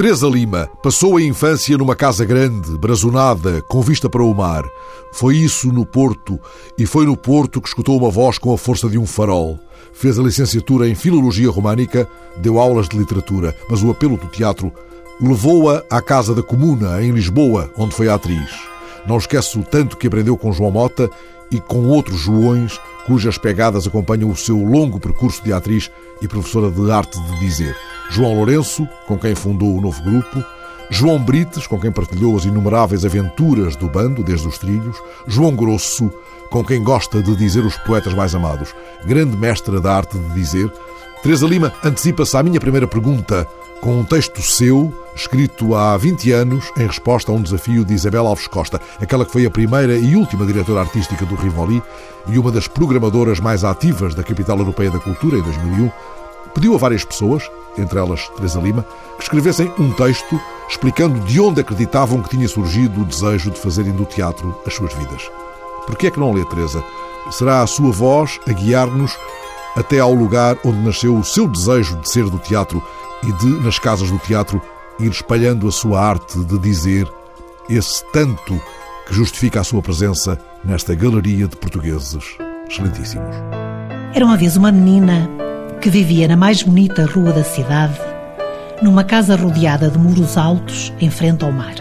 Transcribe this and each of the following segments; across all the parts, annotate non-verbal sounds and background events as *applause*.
Teresa Lima passou a infância numa casa grande, brazonada, com vista para o mar. Foi isso no Porto, e foi no Porto que escutou uma voz com a força de um farol. Fez a licenciatura em Filologia Românica, deu aulas de literatura, mas o apelo do teatro levou-a à Casa da Comuna, em Lisboa, onde foi atriz. Não esquece o tanto que aprendeu com João Mota e com outros Joões, cujas pegadas acompanham o seu longo percurso de atriz e professora de arte de dizer. João Lourenço, com quem fundou o novo grupo, João Brites, com quem partilhou as inumeráveis aventuras do bando desde os trilhos, João Grosso, com quem gosta de dizer os poetas mais amados, grande mestra da arte de dizer. Teresa Lima antecipa-se à minha primeira pergunta com um texto seu, escrito há 20 anos, em resposta a um desafio de Isabel Alves Costa, aquela que foi a primeira e última diretora artística do Rivoli e uma das programadoras mais ativas da Capital Europeia da Cultura em 2001, pediu a várias pessoas, entre elas Teresa Lima, que escrevessem um texto explicando de onde acreditavam que tinha surgido o desejo de fazerem do teatro as suas vidas. Por que é que não lê, Teresa? Será a sua voz a guiar-nos até ao lugar onde nasceu o seu desejo de ser do teatro e de, nas casas do teatro, ir espalhando a sua arte de dizer esse tanto que justifica a sua presença nesta galeria de portugueses excelentíssimos. Era uma vez uma menina que vivia na mais bonita rua da cidade, numa casa rodeada de muros altos em frente ao mar.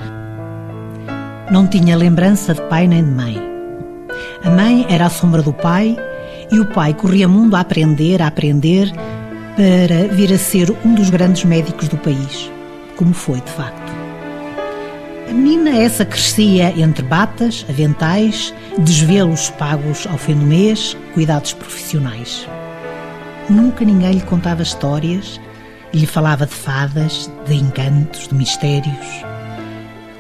Não tinha lembrança de pai nem de mãe. A mãe era a sombra do pai e o pai corria mundo a aprender, a aprender, para vir a ser um dos grandes médicos do país, como foi de facto. A menina essa crescia entre batas, aventais, desvelos pagos ao fim do mês, cuidados profissionais. Nunca ninguém lhe contava histórias lhe falava de fadas, de encantos, de mistérios.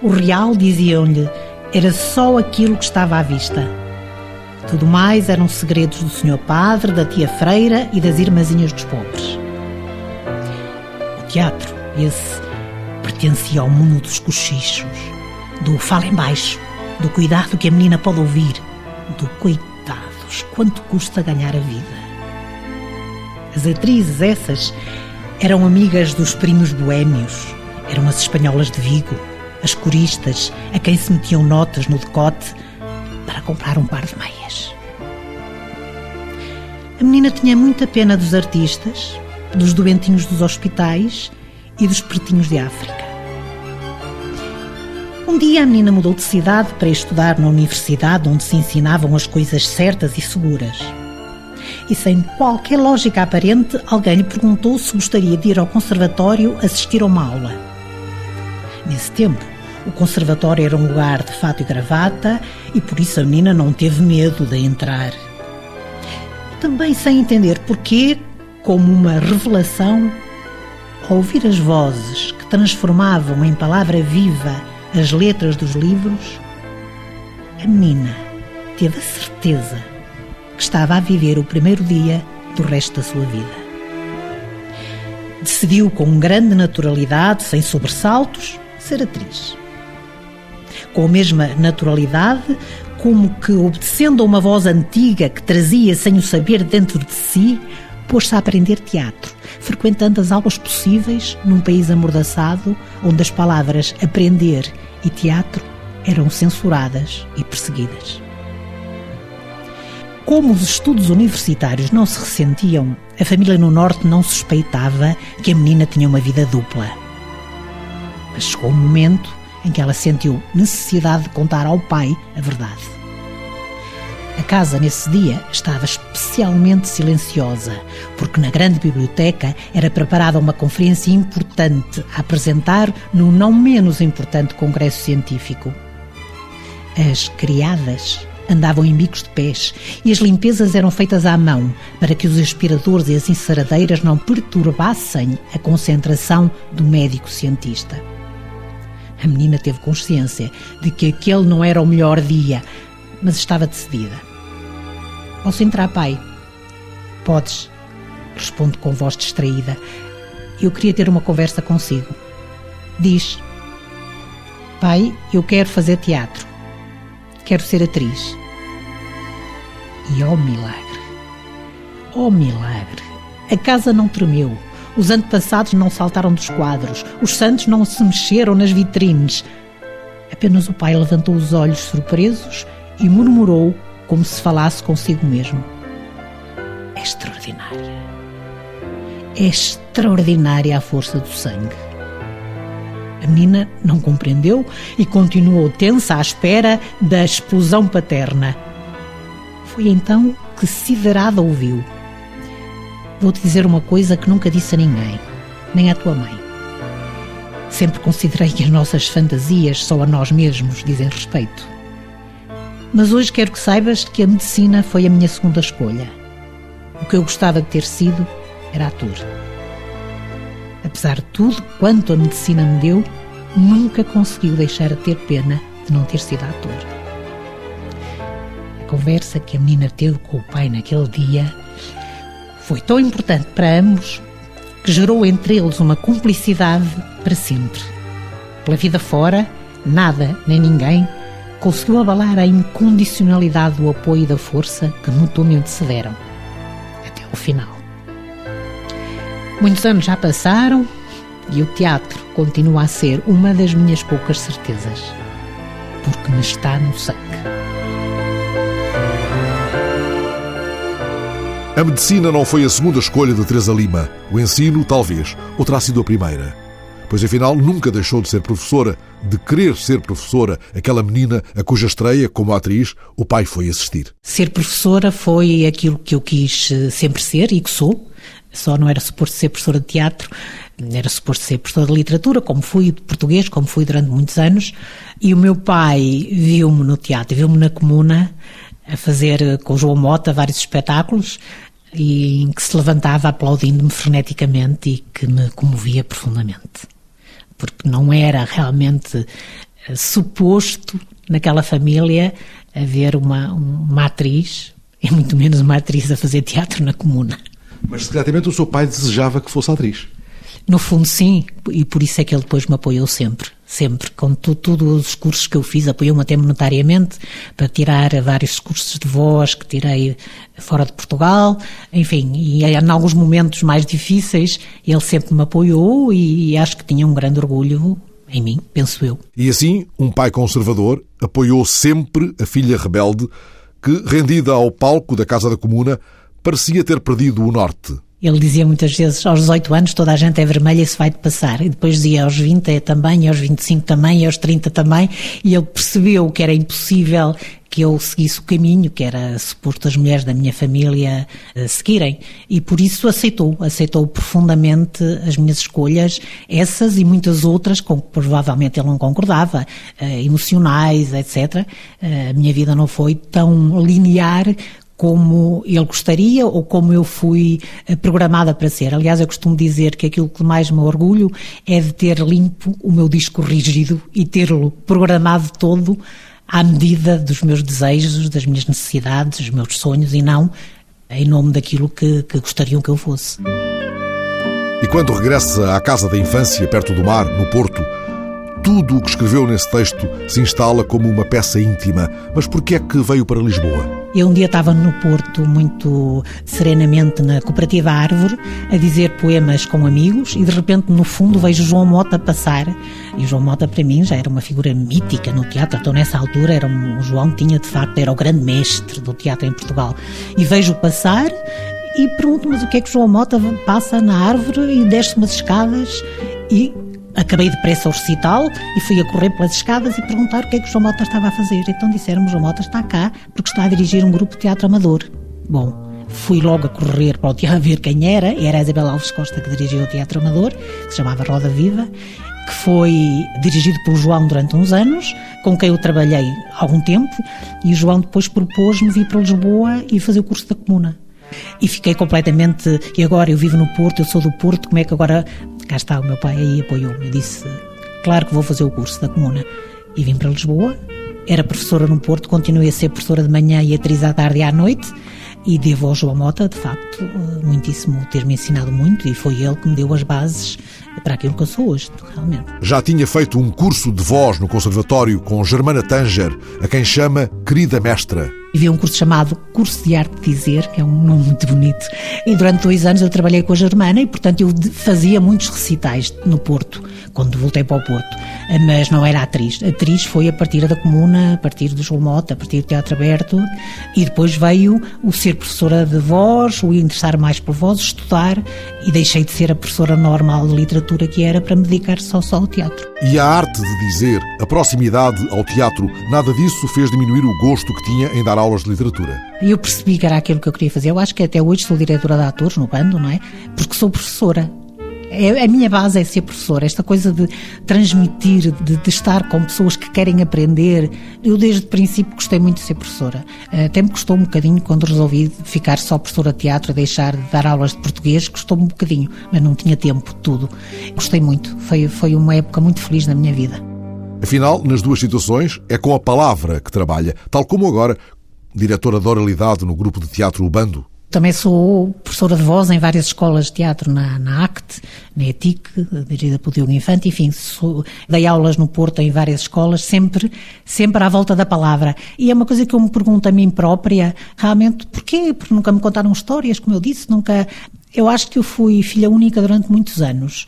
O real, diziam-lhe, era só aquilo que estava à vista. Tudo mais eram segredos do senhor padre, da tia freira e das irmãzinhas dos pobres. O teatro, esse, pertencia ao mundo dos cochichos, do fala em baixo, do cuidado que a menina pode ouvir, do coitados, quanto custa ganhar a vida. As atrizes essas eram amigas dos primos boêmios, eram as espanholas de Vigo, as coristas a quem se metiam notas no decote para comprar um par de meias. A menina tinha muita pena dos artistas, dos doentinhos dos hospitais e dos pretinhos de África. Um dia a menina mudou de cidade para estudar na universidade onde se ensinavam as coisas certas e seguras e sem qualquer lógica aparente, alguém lhe perguntou se gostaria de ir ao conservatório assistir a uma aula. Nesse tempo, o conservatório era um lugar de fato e gravata e por isso a menina não teve medo de entrar. Também sem entender porquê, como uma revelação, ao ouvir as vozes que transformavam em palavra viva as letras dos livros, a menina teve a certeza que estava a viver o primeiro dia do resto da sua vida. Decidiu com grande naturalidade, sem sobressaltos, ser atriz. Com a mesma naturalidade, como que obedecendo a uma voz antiga que trazia sem o saber dentro de si, pôs-se a aprender teatro, frequentando as aulas possíveis num país amordaçado onde as palavras aprender e teatro eram censuradas e perseguidas. Como os estudos universitários não se ressentiam, a família no Norte não suspeitava que a menina tinha uma vida dupla. Mas chegou um momento em que ela sentiu necessidade de contar ao pai a verdade. A casa, nesse dia, estava especialmente silenciosa, porque na grande biblioteca era preparada uma conferência importante a apresentar no não menos importante congresso científico. As criadas andavam em bicos de pés e as limpezas eram feitas à mão para que os aspiradores e as enceradeiras não perturbassem a concentração do médico cientista. A menina teve consciência de que aquele não era o melhor dia, mas estava decidida. Posso entrar, pai? Podes, responde com voz distraída. Eu queria ter uma conversa consigo. Diz: Pai, eu quero fazer teatro. Quero ser atriz. E oh milagre! Oh milagre! A casa não tremeu, Os antepassados não saltaram dos quadros, os santos não se mexeram nas vitrines. Apenas o pai levantou os olhos surpresos e murmurou como se falasse consigo mesmo. É extraordinária. É extraordinária a força do sangue. A menina não compreendeu e continuou tensa à espera da explosão paterna. Foi então que siderada ouviu. Vou-te dizer uma coisa que nunca disse a ninguém, nem à tua mãe. Sempre considerei que as nossas fantasias só a nós mesmos dizem respeito. Mas hoje quero que saibas que a medicina foi a minha segunda escolha. O que eu gostava de ter sido era ator. Apesar de tudo quanto a medicina me deu, nunca conseguiu deixar de ter pena de não ter sido ator. A conversa que a menina teve com o pai naquele dia foi tão importante para ambos que gerou entre eles uma cumplicidade para sempre. Pela vida fora, nada nem ninguém conseguiu abalar a incondicionalidade do apoio e da força que mutuamente se deram. Até ao final. Muitos anos já passaram e o teatro continua a ser uma das minhas poucas certezas, porque me está no sangue. A medicina não foi a segunda escolha de Teresa Lima. O ensino, talvez, ou terá sido a primeira. Pois afinal nunca deixou de ser professora, de querer ser professora, aquela menina a cuja estreia como atriz o pai foi assistir. Ser professora foi aquilo que eu quis eh, sempre ser e que sou. Só não era suposto ser professora de teatro, era suposto ser professora de literatura, como fui de português, como fui durante muitos anos. E o meu pai viu-me no teatro, viu-me na comuna a fazer eh, com João Mota vários espetáculos e em que se levantava aplaudindo-me freneticamente e que me comovia profundamente. Porque não era realmente eh, suposto naquela família haver uma, uma atriz, e muito menos uma atriz a fazer teatro na comuna. Mas secretamente o seu pai desejava que fosse atriz. No fundo, sim, e por isso é que ele depois me apoiou sempre. Sempre, com todos os cursos que eu fiz, apoiou-me até monetariamente para tirar vários cursos de voz que tirei fora de Portugal, enfim, e em alguns momentos mais difíceis ele sempre me apoiou e acho que tinha um grande orgulho em mim, penso eu. E assim, um pai conservador apoiou sempre a filha rebelde que, rendida ao palco da Casa da Comuna, parecia ter perdido o norte. Ele dizia muitas vezes, aos 18 anos toda a gente é vermelha e se vai de passar. E depois dizia aos 20 é também, aos 25 também, aos 30 também. E ele percebeu que era impossível que eu seguisse o caminho que era suposto as mulheres da minha família uh, seguirem. E por isso aceitou, aceitou profundamente as minhas escolhas, essas e muitas outras com que provavelmente ele não concordava, uh, emocionais, etc. Uh, a minha vida não foi tão linear como ele gostaria ou como eu fui eh, programada para ser. Aliás, eu costumo dizer que aquilo que mais me orgulho é de ter limpo o meu disco rígido e tê-lo programado todo à medida dos meus desejos, das minhas necessidades, dos meus sonhos e não em nome daquilo que, que gostariam que eu fosse. E quando regressa à casa da infância, perto do mar, no Porto, tudo o que escreveu nesse texto se instala como uma peça íntima. Mas por que é que veio para Lisboa? Eu um dia estava no Porto, muito serenamente na Cooperativa Árvore, a dizer poemas com amigos e de repente no fundo vejo João Mota passar. E João Mota para mim já era uma figura mítica no teatro, então nessa altura era um, o João tinha de facto, era o grande mestre do teatro em Portugal. E vejo passar e pergunto, mas o que é que João Mota passa na árvore e desce umas escadas e Acabei depressa o recital e fui a correr pelas escadas e perguntar o que é que o João Mota estava a fazer. Então disseram-me, João Mota está cá porque está a dirigir um grupo de teatro amador. Bom, fui logo a correr para o teatro ver quem era. Era a Isabel Alves Costa que dirigia o Teatro Amador, que se chamava Roda Viva, que foi dirigido pelo João durante uns anos, com quem eu trabalhei algum tempo, e o João depois propôs-me vir para Lisboa e fazer o curso da Comuna. E fiquei completamente. E agora eu vivo no Porto, eu sou do Porto, como é que agora cá está, o meu pai aí apoiou-me. Eu disse, claro que vou fazer o curso da Comuna. E vim para Lisboa, era professora no Porto, continuei a ser professora de manhã e atriz à tarde e à noite. E devo ao João Mota, de facto, muitíssimo ter-me ensinado muito e foi ele que me deu as bases para aquilo que eu sou hoje, realmente. Já tinha feito um curso de voz no Conservatório com Germana Tanger, a quem chama Querida Mestra. Havia um curso chamado Curso de Arte de Dizer, que é um nome muito bonito, e durante dois anos eu trabalhei com a Germana e, portanto, eu fazia muitos recitais no Porto, quando voltei para o Porto, mas não era atriz. Atriz foi a partir da Comuna, a partir do João Mota, a partir do Teatro Aberto, e depois veio o ser professora de voz, o interessar mais por voz, estudar, e deixei de ser a professora normal de literatura que era para me dedicar só, só ao teatro. E a arte de dizer, a proximidade ao teatro, nada disso fez diminuir o gosto que tinha em dar aulas de literatura. E eu percebi que era aquilo que eu queria fazer. Eu acho que até hoje sou diretora de atores no bando, não é? Porque sou professora. É, a minha base é ser professora, esta coisa de transmitir, de, de, estar com pessoas que querem aprender. Eu, desde o princípio, gostei muito de ser professora. Até me custou um bocadinho quando resolvi ficar só professora de teatro, deixar de dar aulas de português, custou-me um bocadinho, mas não tinha tempo, tudo. Gostei muito, foi, foi uma época muito feliz na minha vida. Afinal, nas duas situações, é com a palavra que trabalha, tal como agora diretora de oralidade no grupo de teatro Ubando. Também sou professora de voz em várias escolas de teatro na, na ACT, na ETIC, dirigida pelo Diogo Infante, enfim, sou, dei aulas no Porto em várias escolas, sempre, sempre à volta da palavra. E é uma coisa que eu me pergunto a mim própria, realmente, porquê? Porque nunca me contaram histórias, como eu disse, nunca... Eu acho que eu fui filha única durante muitos anos.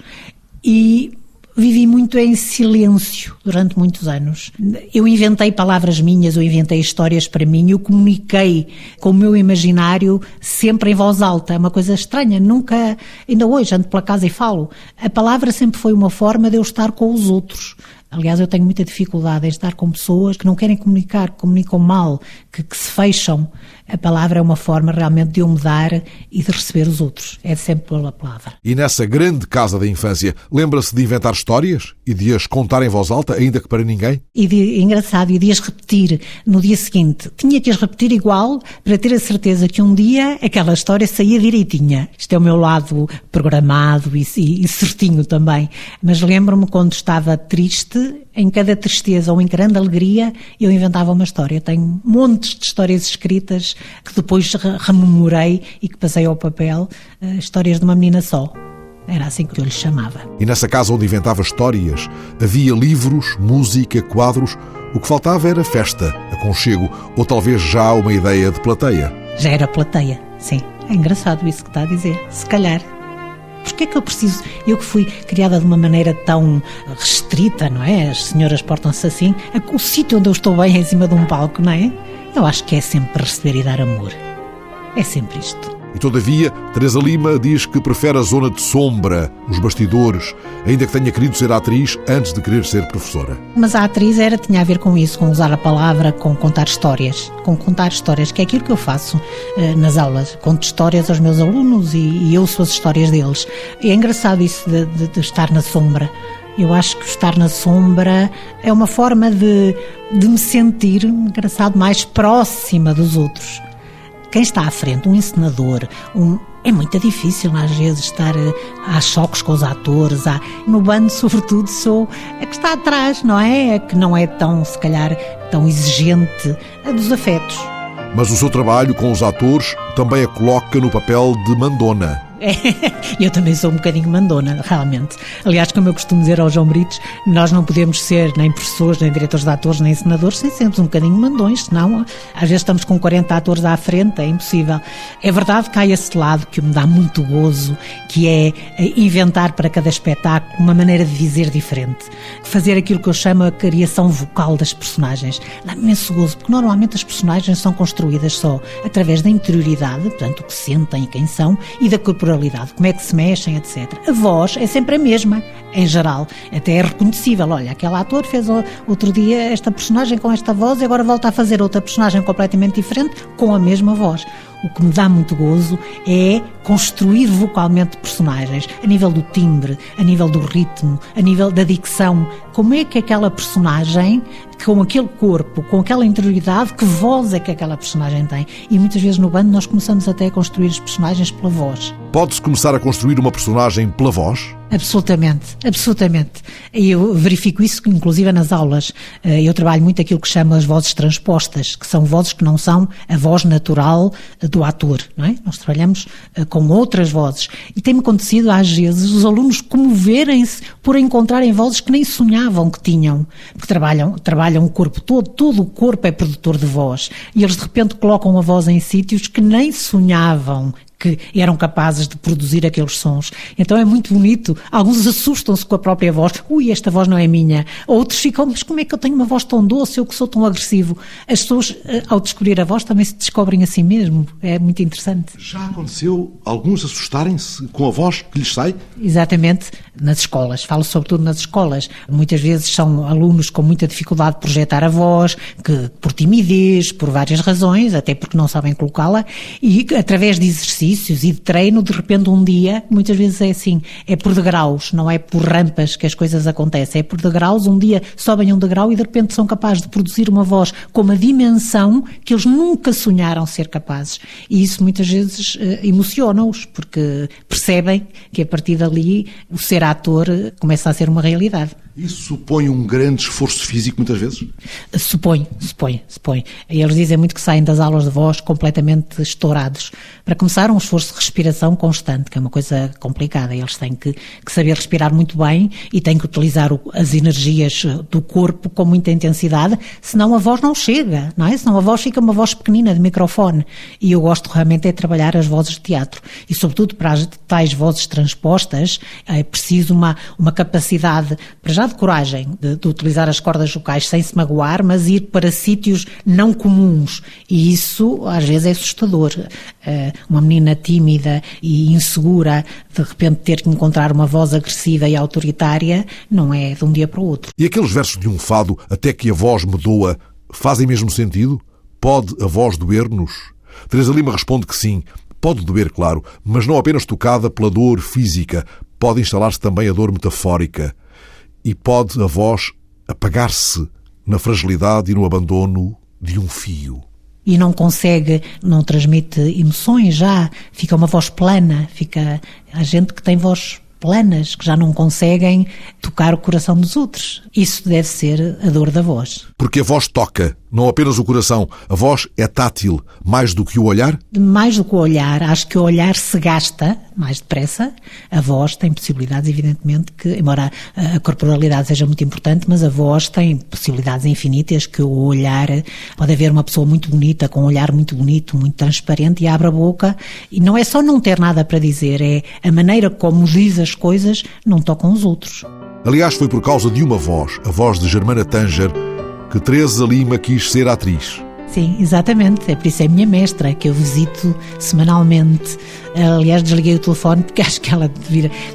E vivi muito em silêncio durante muitos anos. Eu inventei palavras minhas, eu inventei histórias para mim, eu comuniquei com o meu imaginário sempre em voz alta. É uma coisa estranha, nunca, ainda hoje ando pela casa e falo. A palavra sempre foi uma forma de eu estar com os outros. Aliás, eu tenho muita dificuldade em estar com pessoas que não querem comunicar, que comunicam mal, que, que se fecham. A palavra é uma forma realmente de eu mudar e de receber os outros. É sempre pela palavra. E nessa grande casa da infância, lembra-se de inventar histórias e de as contar em voz alta, ainda que para ninguém? E de, engraçado, e de as repetir no dia seguinte. Tinha que as repetir igual para ter a certeza que um dia aquela história saía direitinha. Isto é o meu lado programado e, e, e certinho também. Mas lembro-me quando estava triste, em cada tristeza ou em grande alegria, eu inventava uma história. Tenho montes de histórias escritas que depois rememorei e que passei ao papel, uh, histórias de uma menina só. Era assim que eu lhe chamava. E nessa casa onde inventava histórias, havia livros, música, quadros. O que faltava era festa, aconchego ou talvez já uma ideia de plateia. Já era plateia, sim. É engraçado isso que está a dizer. Se calhar. Porquê é que eu preciso, eu que fui criada de uma maneira tão restrita, não é? As senhoras portam-se assim. O sítio onde eu estou bem é em cima de um palco, não é? Eu acho que é sempre receber e dar amor. É sempre isto. E todavia, Teresa Lima diz que prefere a zona de sombra, os bastidores, ainda que tenha querido ser atriz antes de querer ser professora. Mas a atriz era, tinha a ver com isso, com usar a palavra, com contar histórias. Com contar histórias, que é aquilo que eu faço eh, nas aulas. Conto histórias aos meus alunos e, e ouço as histórias deles. É engraçado isso de, de, de estar na sombra. Eu acho que estar na sombra é uma forma de, de me sentir, engraçado, mais próxima dos outros. Quem está à frente, um encenador, um, é muito difícil às vezes estar a eh, choques com os atores. Há, no bando, *laughs* sobretudo, sou a que está atrás, não é? A que não é tão, se calhar, tão exigente dos afetos. Mas o seu trabalho com os atores também a coloca no papel de mandona. *laughs* Eu também sou um bocadinho mandona, realmente. Aliás, como eu costumo dizer ao João Brites, nós não podemos ser nem professores, nem diretores de atores, nem ensinadores, sem sermos um bocadinho mandões, senão às vezes estamos com 40 atores à frente, é impossível. É verdade que há esse lado que me dá muito gozo, que é eh, inventar para cada espetáculo uma maneira de dizer diferente. Fazer aquilo que eu chamo a criação vocal das personagens. Dá-me imenso gozo, porque normalmente as personagens são construídas só através da interioridade, portanto, o que sentem quem são, e da como é que se mexem, etc. A voz é sempre a mesma, em geral, até é reconhecível. Olha, aquele ator fez outro dia esta personagem com esta voz e agora volta a fazer outra personagem completamente diferente com a mesma voz. O que me dá muito gozo é construir vocalmente personagens, a nível do timbre, a nível do ritmo, a nível da dicção. Como é que aquela personagem, com aquele corpo, com aquela interioridade, que voz é que aquela personagem tem? E muitas vezes no bando nós começamos até a construir os personagens pela voz. Pode-se começar a construir uma personagem pela voz? Absolutamente, absolutamente. Eu verifico isso, inclusive nas aulas. Eh, eu trabalho muito aquilo que chamo as vozes transpostas, que são vozes que não são a voz natural eh, do ator, não é? Nós trabalhamos eh, com outras vozes. E tem-me acontecido, às vezes, os alunos comoverem-se por encontrarem vozes que nem sonhavam que tinham. Porque trabalham, trabalham o corpo todo, todo o corpo é produtor de voz. E eles, de repente, colocam a voz em sítios que nem sonhavam que eram capazes de produzir aqueles sons. Então é muito bonito. Alguns assustam-se com a própria voz. Ui, esta voz não é minha. Outros ficam, mas como é que eu tenho uma voz tão doce, eu que sou tão agressivo? As pessoas, eh, ao descobrir a voz, também se descobrem a si mesmo. É muito interessante. Já aconteceu alguns assustarem-se com a voz que lhes sai? Exatamente, nas escolas. Falo sobretudo nas escolas. Muitas vezes são alunos com muita dificuldade de projetar a voz, que por timidez, por várias razões, até porque não sabem colocá-la, e através de exercícios exercícios e de treino, de repente um dia, muitas vezes é assim, é por degraus, não é por rampas que as coisas acontecem, é por degraus, um dia sobem um degrau e de repente são capazes de produzir uma voz com uma dimensão que eles nunca sonharam ser capazes. E isso muitas vezes uh, emociona-os, porque percebem que a partir dali o ser ator começa a ser uma realidade. Isso supõe um grande esforço físico, muitas vezes? Supõe, supõe, supõe. Eles dizem muito que saem das aulas de voz completamente estourados. Para começar, um esforço de respiração constante, que é uma coisa complicada. Eles têm que, que saber respirar muito bem e têm que utilizar o, as energias do corpo com muita intensidade, senão a voz não chega, não é? Senão a voz fica uma voz pequenina de microfone. E eu gosto realmente é trabalhar as vozes de teatro. E, sobretudo, para as tais vozes transpostas, é preciso uma, uma capacidade, para já de coragem de, de, utilizar as cordas vocais sem se magoar, mas ir para sítios não comuns. E isso às vezes é assustador. Uh, uma tímida e insegura, de repente ter que encontrar uma voz agressiva e autoritária, não é de um dia para o outro. E aqueles versos de um fado, até que a voz me doa, fazem mesmo sentido? Pode a voz doer-nos? Teresa Lima responde que sim. Pode doer, claro, mas não apenas tocada pela dor física, pode instalar-se também a dor metafórica e pode a voz apagar-se na fragilidade e no abandono de um fio. E não consegue, não transmite emoções já, fica uma voz plana, fica a gente que tem voz planas, que já não conseguem tocar o coração dos outros. Isso deve ser a dor da voz. Porque a voz toca, não apenas o coração. A voz é tátil, mais do que o olhar? Mais do que o olhar. Acho que o olhar se gasta mais depressa. A voz tem possibilidades, evidentemente, que, embora a corporalidade seja muito importante, mas a voz tem possibilidades infinitas que o olhar. Pode haver uma pessoa muito bonita, com um olhar muito bonito, muito transparente, e abre a boca. E não é só não ter nada para dizer, é a maneira como diz as coisas não tocam os outros. Aliás, foi por causa de uma voz, a voz de Germana Tanger, que Teresa Lima quis ser atriz. Sim, exatamente. É por isso é a minha mestra, que eu visito semanalmente. Aliás, desliguei o telefone porque *laughs* acho que ela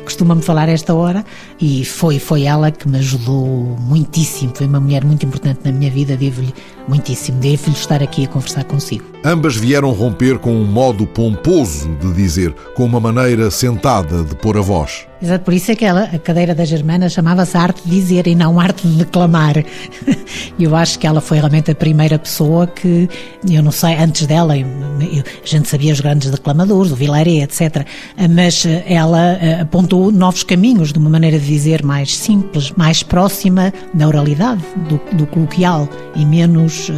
costuma-me falar esta hora e foi, foi ela que me ajudou muitíssimo. Foi uma mulher muito importante na minha vida, devo-lhe muitíssimo. Devo-lhe estar aqui a conversar consigo. Ambas vieram romper com um modo pomposo de dizer, com uma maneira sentada de pôr a voz. Exato, por isso é que ela, a cadeira da Germana chamava-se arte de dizer e não arte de declamar. E *laughs* eu acho que ela foi realmente a primeira pessoa que, eu não sei, antes dela, eu, a gente sabia os grandes declamadores, o Vilaré, etc. Mas ela eh, apontou novos caminhos de uma maneira de dizer mais simples, mais próxima da oralidade, do, do coloquial e menos uh,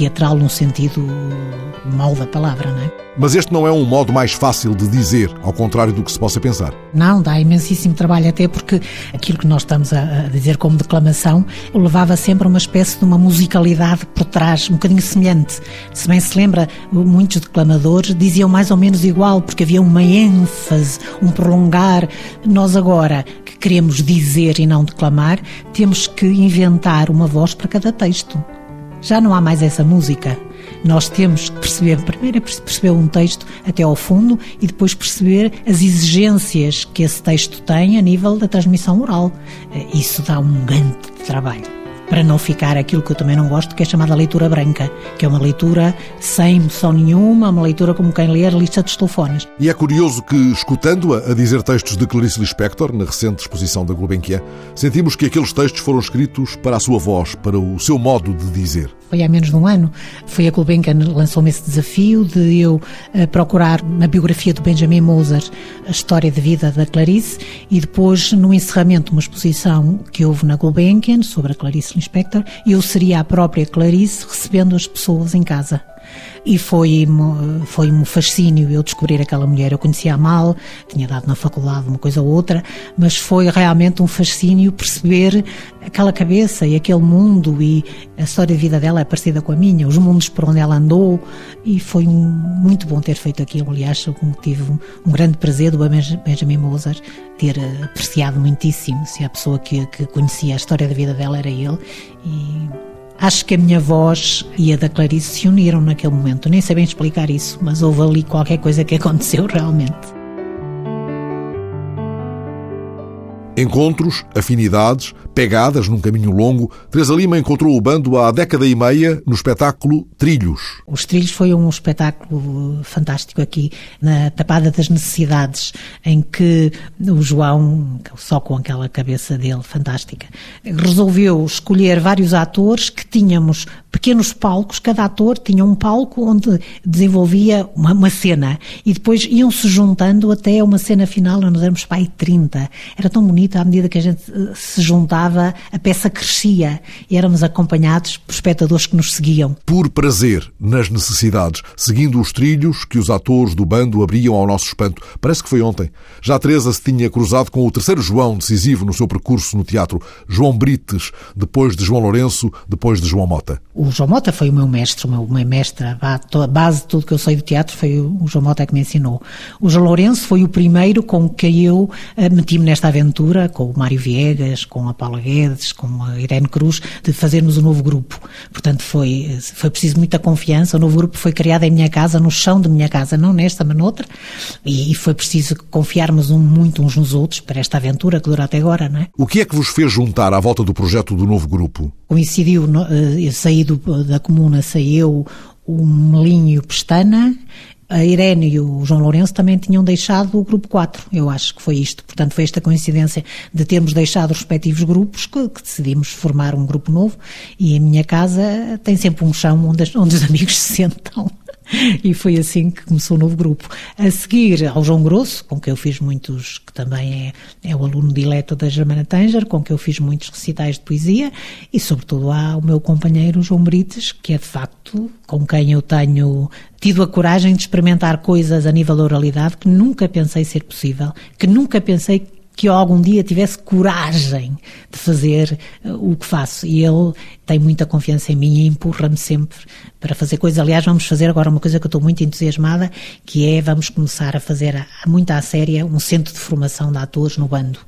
teatral no sentido mau da palavra, não é? Mas este não é um modo mais fácil de dizer, ao contrário do que se possa pensar. Não, dá imensíssimo trabalho, até porque aquilo que nós estamos a dizer como declamação levava sempre uma espécie de uma musicalidade por trás, um bocadinho semelhante. Se bem se lembra, muitos declamadores diziam mais ou menos igual, porque havia uma ênfase, um prolongar. Nós agora, que queremos dizer e não declamar, temos que inventar uma voz para cada texto. Já não há mais essa música. Nós temos que perceber, primeiro é perceber um texto até ao fundo e depois perceber as exigências que esse texto tem a nível da transmissão oral. Eh, isso dá um grande trabalho para não ficar aquilo que eu também não gosto, que é chamada leitura branca, que é uma leitura sem emoção nenhuma, uma leitura como quem lê a lista dos telefones. E é curioso que, escutando-a a dizer textos de Clarice Lispector, na recente exposição da Gulbenkian, sentimos que aqueles textos foram escritos para a sua voz, para o seu modo de dizer. Foi há menos de um ano, foi a Gulbenkian lançou-me esse desafio de eu uh, procurar na biografia do Benjamin Moser a história de vida da Clarice e depois, no encerramento, uma exposição que houve na Gulbenkian sobre a Clarice Lispector, eu seria a própria Clarice recebendo as pessoas em casa e foi foi um fascínio eu descobrir aquela mulher. Eu conhecia mal, tinha dado na faculdade uma coisa ou outra, mas foi realmente um fascínio perceber aquela cabeça e aquele mundo e a história de vida dela é parecida com a minha, os mundos por onde ela andou e foi um, muito bom ter feito aquilo. Aliás, tive um, um grande prazer do Benjamin Moser ter apreciado muitíssimo se a pessoa que, que conhecia a história da vida dela era ele e Acho que a minha voz e a da Clarice se uniram naquele momento. Nem bem explicar isso, mas houve ali qualquer coisa que *laughs* aconteceu realmente. Encontros, afinidades, pegadas num caminho longo, Teresa Lima encontrou o bando há década e meia no espetáculo Trilhos. Os Trilhos foi um espetáculo fantástico aqui na Tapada das Necessidades, em que o João, só com aquela cabeça dele fantástica, resolveu escolher vários atores que tínhamos pequenos palcos, cada ator tinha um palco onde desenvolvia uma, uma cena e depois iam-se juntando até uma cena final, nós éramos pai 30. Era tão bonito à medida que a gente eh, se juntava, a peça crescia e éramos acompanhados por espectadores que nos seguiam. Por prazer, nas necessidades, seguindo os trilhos que os atores do bando abriam ao nosso espanto. Parece que foi ontem. Já a Teresa se tinha cruzado com o terceiro João decisivo no seu percurso no teatro, João Brites, depois de João Lourenço, depois de João Mota. O João Mota foi o meu mestre, o meu, mestre, a base de tudo que eu sei do teatro foi o João Mota que me ensinou. O João Lourenço foi o primeiro com que eu uh, meti-me nesta aventura, com o Mário Viegas, com a Paula Guedes, com a Irene Cruz, de fazermos um novo grupo. Portanto, foi, foi preciso muita confiança. O novo grupo foi criado em minha casa, no chão de minha casa, não nesta, mas noutra, e, e foi preciso confiarmos um, muito uns nos outros para esta aventura que dura até agora, não é? O que é que vos fez juntar à volta do projeto do novo grupo? Coincidiu, uh, saí do, da comuna saiu o Melinho Pestana, a Irene e o João Lourenço também tinham deixado o grupo 4. Eu acho que foi isto. Portanto, foi esta coincidência de termos deixado os respectivos grupos que, que decidimos formar um grupo novo. E a minha casa tem sempre um chão onde, onde os *laughs* amigos se sentam. *laughs* e foi assim que começou o novo grupo. A seguir ao João Grosso, com quem eu fiz muitos, que também é, é o aluno dileto da Germana Tanger, com quem eu fiz muitos recitais de poesia, e sobretudo ao meu companheiro João Brites, que é de facto com quem eu tenho tido a coragem de experimentar coisas a nível da oralidade que nunca pensei ser possível, que nunca pensei que eu algum dia tivesse coragem de fazer uh, o que faço. E ele tem muita confiança em mim e empurra-me sempre para fazer coisas. Aliás, vamos fazer agora uma coisa que eu estou muito entusiasmada, que é vamos começar a fazer muito à séria um centro de formação de atores no bando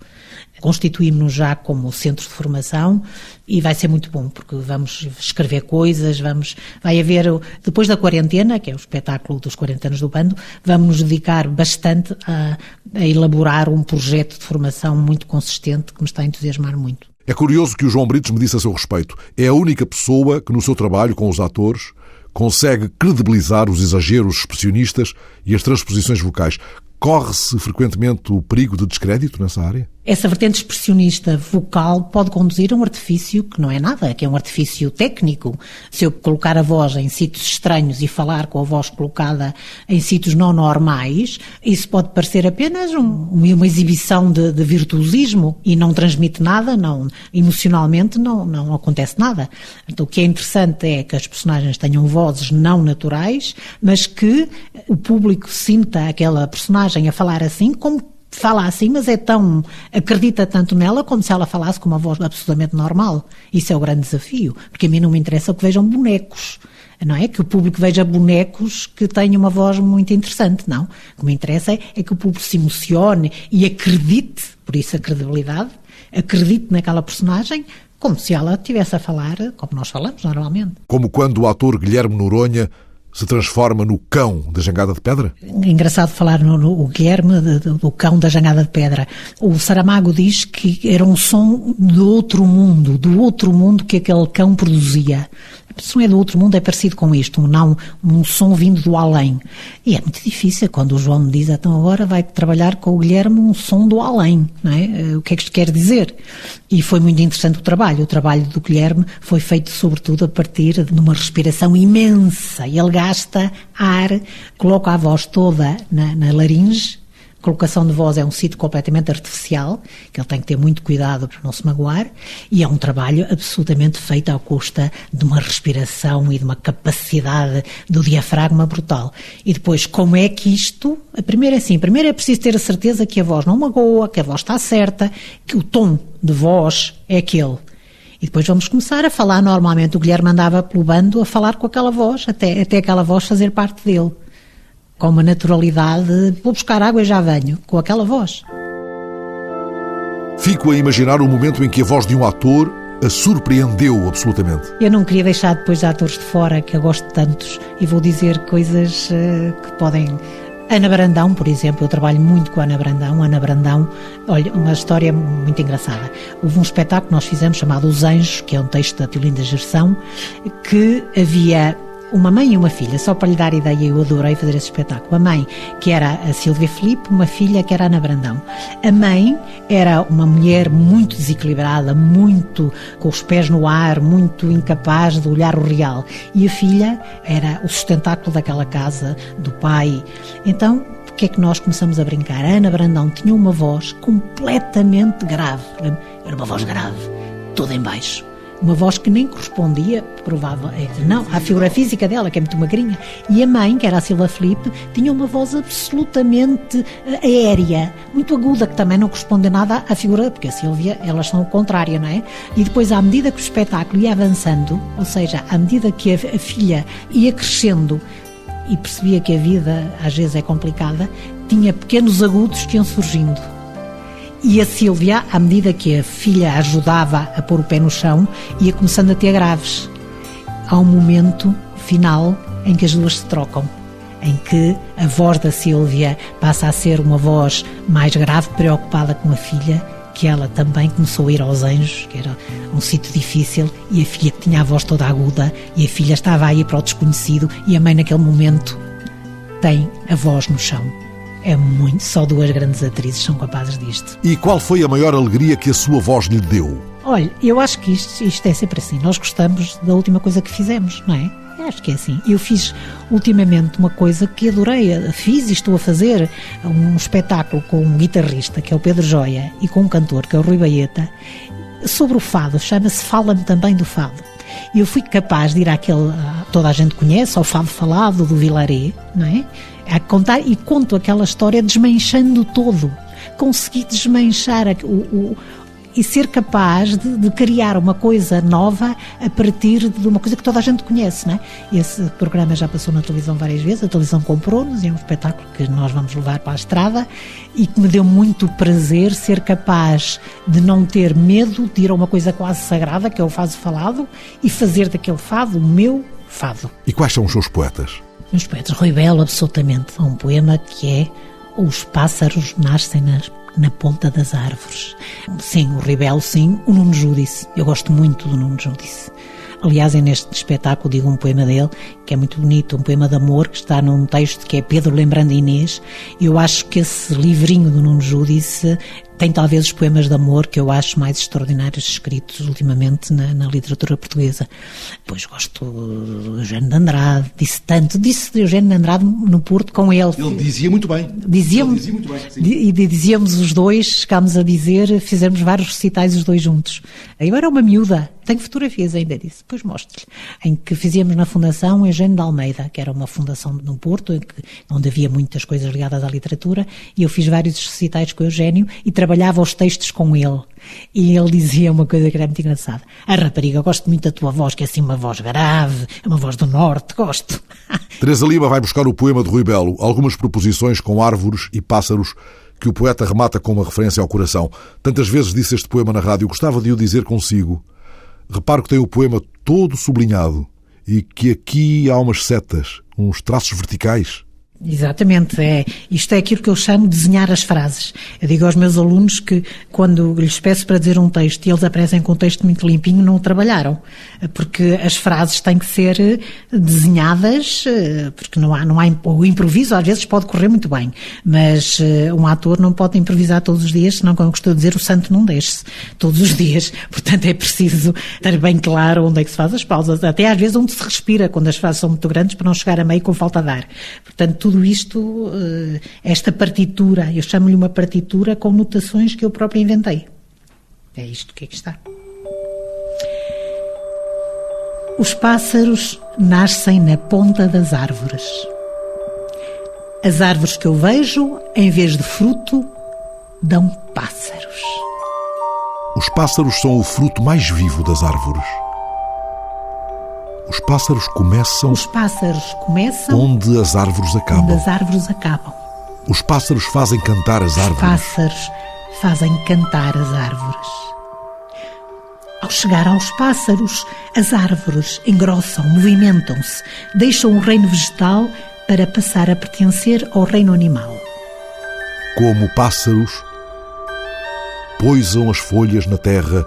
constituímos-nos já como centro de formação e vai ser muito bom, porque vamos escrever coisas, vamos, vai haver, depois da quarentena, que é o espetáculo dos 40 anos do bando, vamos nos dedicar bastante a, a elaborar um projeto de formação muito consistente que me está a entusiasmar muito. É curioso que o João Britos me disse a seu respeito. É a única pessoa que, no seu trabalho com os atores, consegue credibilizar os exageros expressionistas e as transposições vocais. Corre-se frequentemente o perigo de descrédito nessa área? Essa vertente expressionista vocal pode conduzir a um artifício que não é nada, que é um artifício técnico. Se eu colocar a voz em sítios estranhos e falar com a voz colocada em sítios não normais, isso pode parecer apenas um, uma exibição de, de, virtuosismo e não transmite nada, não, emocionalmente não, não acontece nada. Então, o que é interessante é que as personagens tenham vozes não naturais, mas que o público sinta aquela personagem a falar assim como fala assim, mas é tão. acredita tanto nela como se ela falasse com uma voz absolutamente normal. Isso é o grande desafio, porque a mim não me interessa que vejam bonecos. Não é que o público veja bonecos que tenham uma voz muito interessante, não. O que me interessa é que o público se emocione e acredite, por isso a credibilidade, acredite naquela personagem como se ela estivesse a falar como nós falamos normalmente. Como quando o ator Guilherme Noronha se transforma no cão da jangada de pedra? É engraçado falar no, no Guilherme de, de, do cão da jangada de pedra. O Saramago diz que era um som do outro mundo, do outro mundo que aquele cão produzia. Se não é do outro mundo, é parecido com isto, não um som vindo do além. E é muito difícil quando o João me diz, então agora vai trabalhar com o Guilherme um som do além, não é? Eh, o que é que isto quer dizer? E foi muito interessante o trabalho. O trabalho do Guilherme foi feito sobretudo a partir de uma respiração imensa. Ele gasta ar, coloca a voz toda na, na laringe, colocação de voz é um sítio completamente artificial, que ele tem que ter muito cuidado para não se magoar, e é um trabalho absolutamente feito à custa de uma respiração e de uma capacidade do diafragma brutal. E depois, como é que isto. A primeira é assim: primeiro é preciso ter a certeza que a voz não magoa, que a voz está certa, que o tom de voz é aquele. E depois vamos começar a falar normalmente. O Guilherme andava pelo bando a falar com aquela voz, até, até aquela voz fazer parte dele com uma naturalidade, vou buscar água e já venho, com aquela voz. Fico a imaginar o momento em que a voz de um ator a surpreendeu absolutamente. Eu não queria deixar depois de atores de fora, que eu gosto de tantos, e vou dizer coisas uh, que podem. Ana Brandão, por exemplo, eu trabalho muito com a Ana Brandão. Ana Brandão, olha, uma história muito engraçada. Houve um espetáculo que nós fizemos chamado Os Anjos, que é um texto da Tiolinda Gerção, que havia uma mãe e uma filha, só para lhe dar ideia, eu adorei fazer esse espetáculo. A mãe, que era a Silvia Felipe, uma filha que era a Ana Brandão. A mãe era uma mulher muito desequilibrada, muito com os pés no ar, muito incapaz de olhar o real. E a filha era o sustentáculo daquela casa, do pai. Então, o que é que nós começamos a brincar? A Ana Brandão tinha uma voz completamente grave. Era uma voz grave, toda em baixo uma voz que nem correspondia, provavelmente, é, não, à figura física dela, que é muito magrinha. E a mãe, que era a Silva Felipe, tinha uma voz absolutamente eh, aérea, muito aguda, que também não corresponde nada à figura, porque a Silvia, elas são o contrário, não é? E depois, à medida que o espetáculo ia avançando, ou seja, à medida que a filha ia crescendo, e percebia que a vida às vezes é complicada, tinha pequenos agudos que iam surgindo e a Sílvia, à medida que a filha ajudava a pôr o pé no chão, ia começando a ter graves. Há um momento final em que as duas se trocam, em que a voz da Sílvia passa a ser uma voz mais grave, preocupada com a filha, que ela também começou a ir aos anjos, que era um sítio difícil, e a filha tinha a voz toda aguda, e a filha estava a ir para o desconhecido, e a mãe, naquele momento, tem a voz no chão. É muito, só duas grandes atrizes são capazes disto. E qual foi a maior alegria que a sua voz lhe deu? Olha, eu acho que isto, isto é sempre assim. Nós gostamos da última coisa que fizemos, não é? Acho que é assim. Eu fiz ultimamente uma coisa que adorei. Fiz e estou a fazer um espetáculo com um guitarrista, que é o Pedro Joia, e com um cantor, que é o Rui Baeta, sobre o fado. Chama-se Fala-me também do fado. E eu fui capaz de ir àquele, toda a gente conhece, ao fado falado do Vilaré, não é? a contar e conto aquela história desmanchando todo. Consegui desmanchar o, o e ser capaz de, de, criar uma coisa nova a partir de uma coisa que toda a gente conhece, não é? Esse programa já passou na televisão várias vezes, a televisão comprou-nos, é um espetáculo que nós vamos levar para a estrada e que me deu muito prazer ser capaz de não ter medo de ir a uma coisa quase sagrada, que é o fado falado, e fazer daquele fado o meu fado. E quais são os seus poetas? Meus poetas, Rui Belo, absolutamente. Um poema que é Os pássaros nascem na, na ponta das árvores. Sim, o Rui Belo, sim. O Nuno Júdice. Eu gosto muito do Nuno Júdice. Aliás, é neste espetáculo digo um poema dele que é muito bonito, um poema de amor que está num texto que é Pedro lembrando Inês. Eu acho que esse livrinho do Nuno Júdice tem talvez os poemas de amor que eu acho mais extraordinários escritos ultimamente na, na literatura portuguesa. Depois gosto do Eugênio de Andrade, disse tanto, disse de Eugênio de Andrade no Porto com ele. Ele dizia muito bem. Dizíamos, dizia muito bem, e dizíamos os dois, chegámos a dizer, fizemos vários recitais os dois juntos. Eu era uma miúda, tenho fotografias ainda disso, depois mostro-lhe, em que fizíamos na Fundação Eugênio de Almeida, que era uma fundação no Porto, onde havia muitas coisas ligadas à literatura, e eu fiz vários recitais com o Eugênio e trabalhava os textos com ele. E ele dizia uma coisa que era muito engraçada. A rapariga, gosto muito da tua voz, que é assim uma voz grave, uma voz do norte, gosto. *laughs* Teresa Lima vai buscar o poema de Rui Belo, algumas proposições com árvores e pássaros que o poeta remata com uma referência ao coração. Tantas vezes disse este poema na rádio, gostava de o dizer consigo. Reparo que tem o poema todo sublinhado e que aqui há umas setas, uns traços verticais. Exatamente, é. Isto é aquilo que eu chamo de desenhar as frases. Eu digo aos meus alunos que quando lhes peço para dizer um texto e eles aparecem com um texto muito limpinho, não o trabalharam. Porque as frases têm que ser eh, desenhadas, eh, porque não há, não há, o improviso às vezes pode correr muito bem, mas eh, um ator não pode improvisar todos os dias, senão, como eu costumo dizer, o santo não desce todos os dias. *laughs* Portanto, é preciso ter bem claro onde é que se faz as pausas, até às vezes onde se respira, quando as frases são muito grandes, para não chegar a meio com falta de ar. Portanto, tudo isto, eh, esta partitura, eu chamo-lhe uma partitura com notações que eu próprio inventei. É isto que aqui está. Os pássaros nascem na ponta das árvores. As árvores que eu vejo, em vez de fruto, dão pássaros. Os pássaros são o fruto mais vivo das árvores. Os pássaros começam. Os pássaros começam. Onde as árvores acabam. Onde as árvores acabam. Os pássaros fazem cantar as árvores. Os pássaros fazem cantar as árvores. Ao chegar aos pássaros, as árvores engrossam, movimentam-se, deixam o reino vegetal para passar a pertencer ao reino animal. Como pássaros, poisam as folhas na terra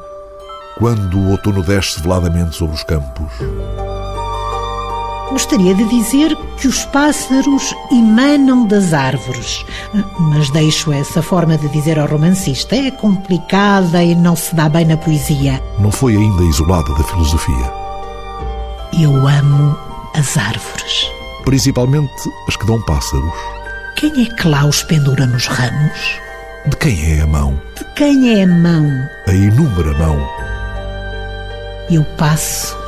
quando o outono desce veladamente sobre os campos. Gostaria de dizer que os pássaros emanam das árvores, mas deixo essa forma de dizer ao romancista. É complicada e não se dá bem na poesia. Não foi ainda isolada da filosofia. Eu amo as árvores. Principalmente as que dão pássaros. Quem é que lá os pendura nos ramos? De quem é a mão? De quem é a mão? A inúmera mão. Eu passo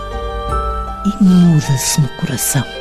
e muda-se no coração.